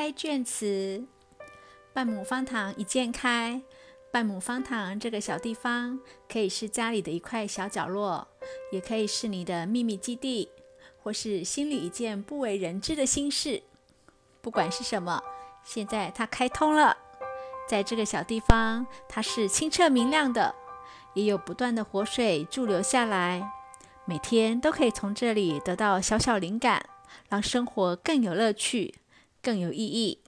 开卷词。半亩方塘一鉴开，半亩方塘这个小地方，可以是家里的一块小角落，也可以是你的秘密基地，或是心里一件不为人知的心事。不管是什么，现在它开通了。在这个小地方，它是清澈明亮的，也有不断的活水驻留下来。每天都可以从这里得到小小灵感，让生活更有乐趣、更有意义。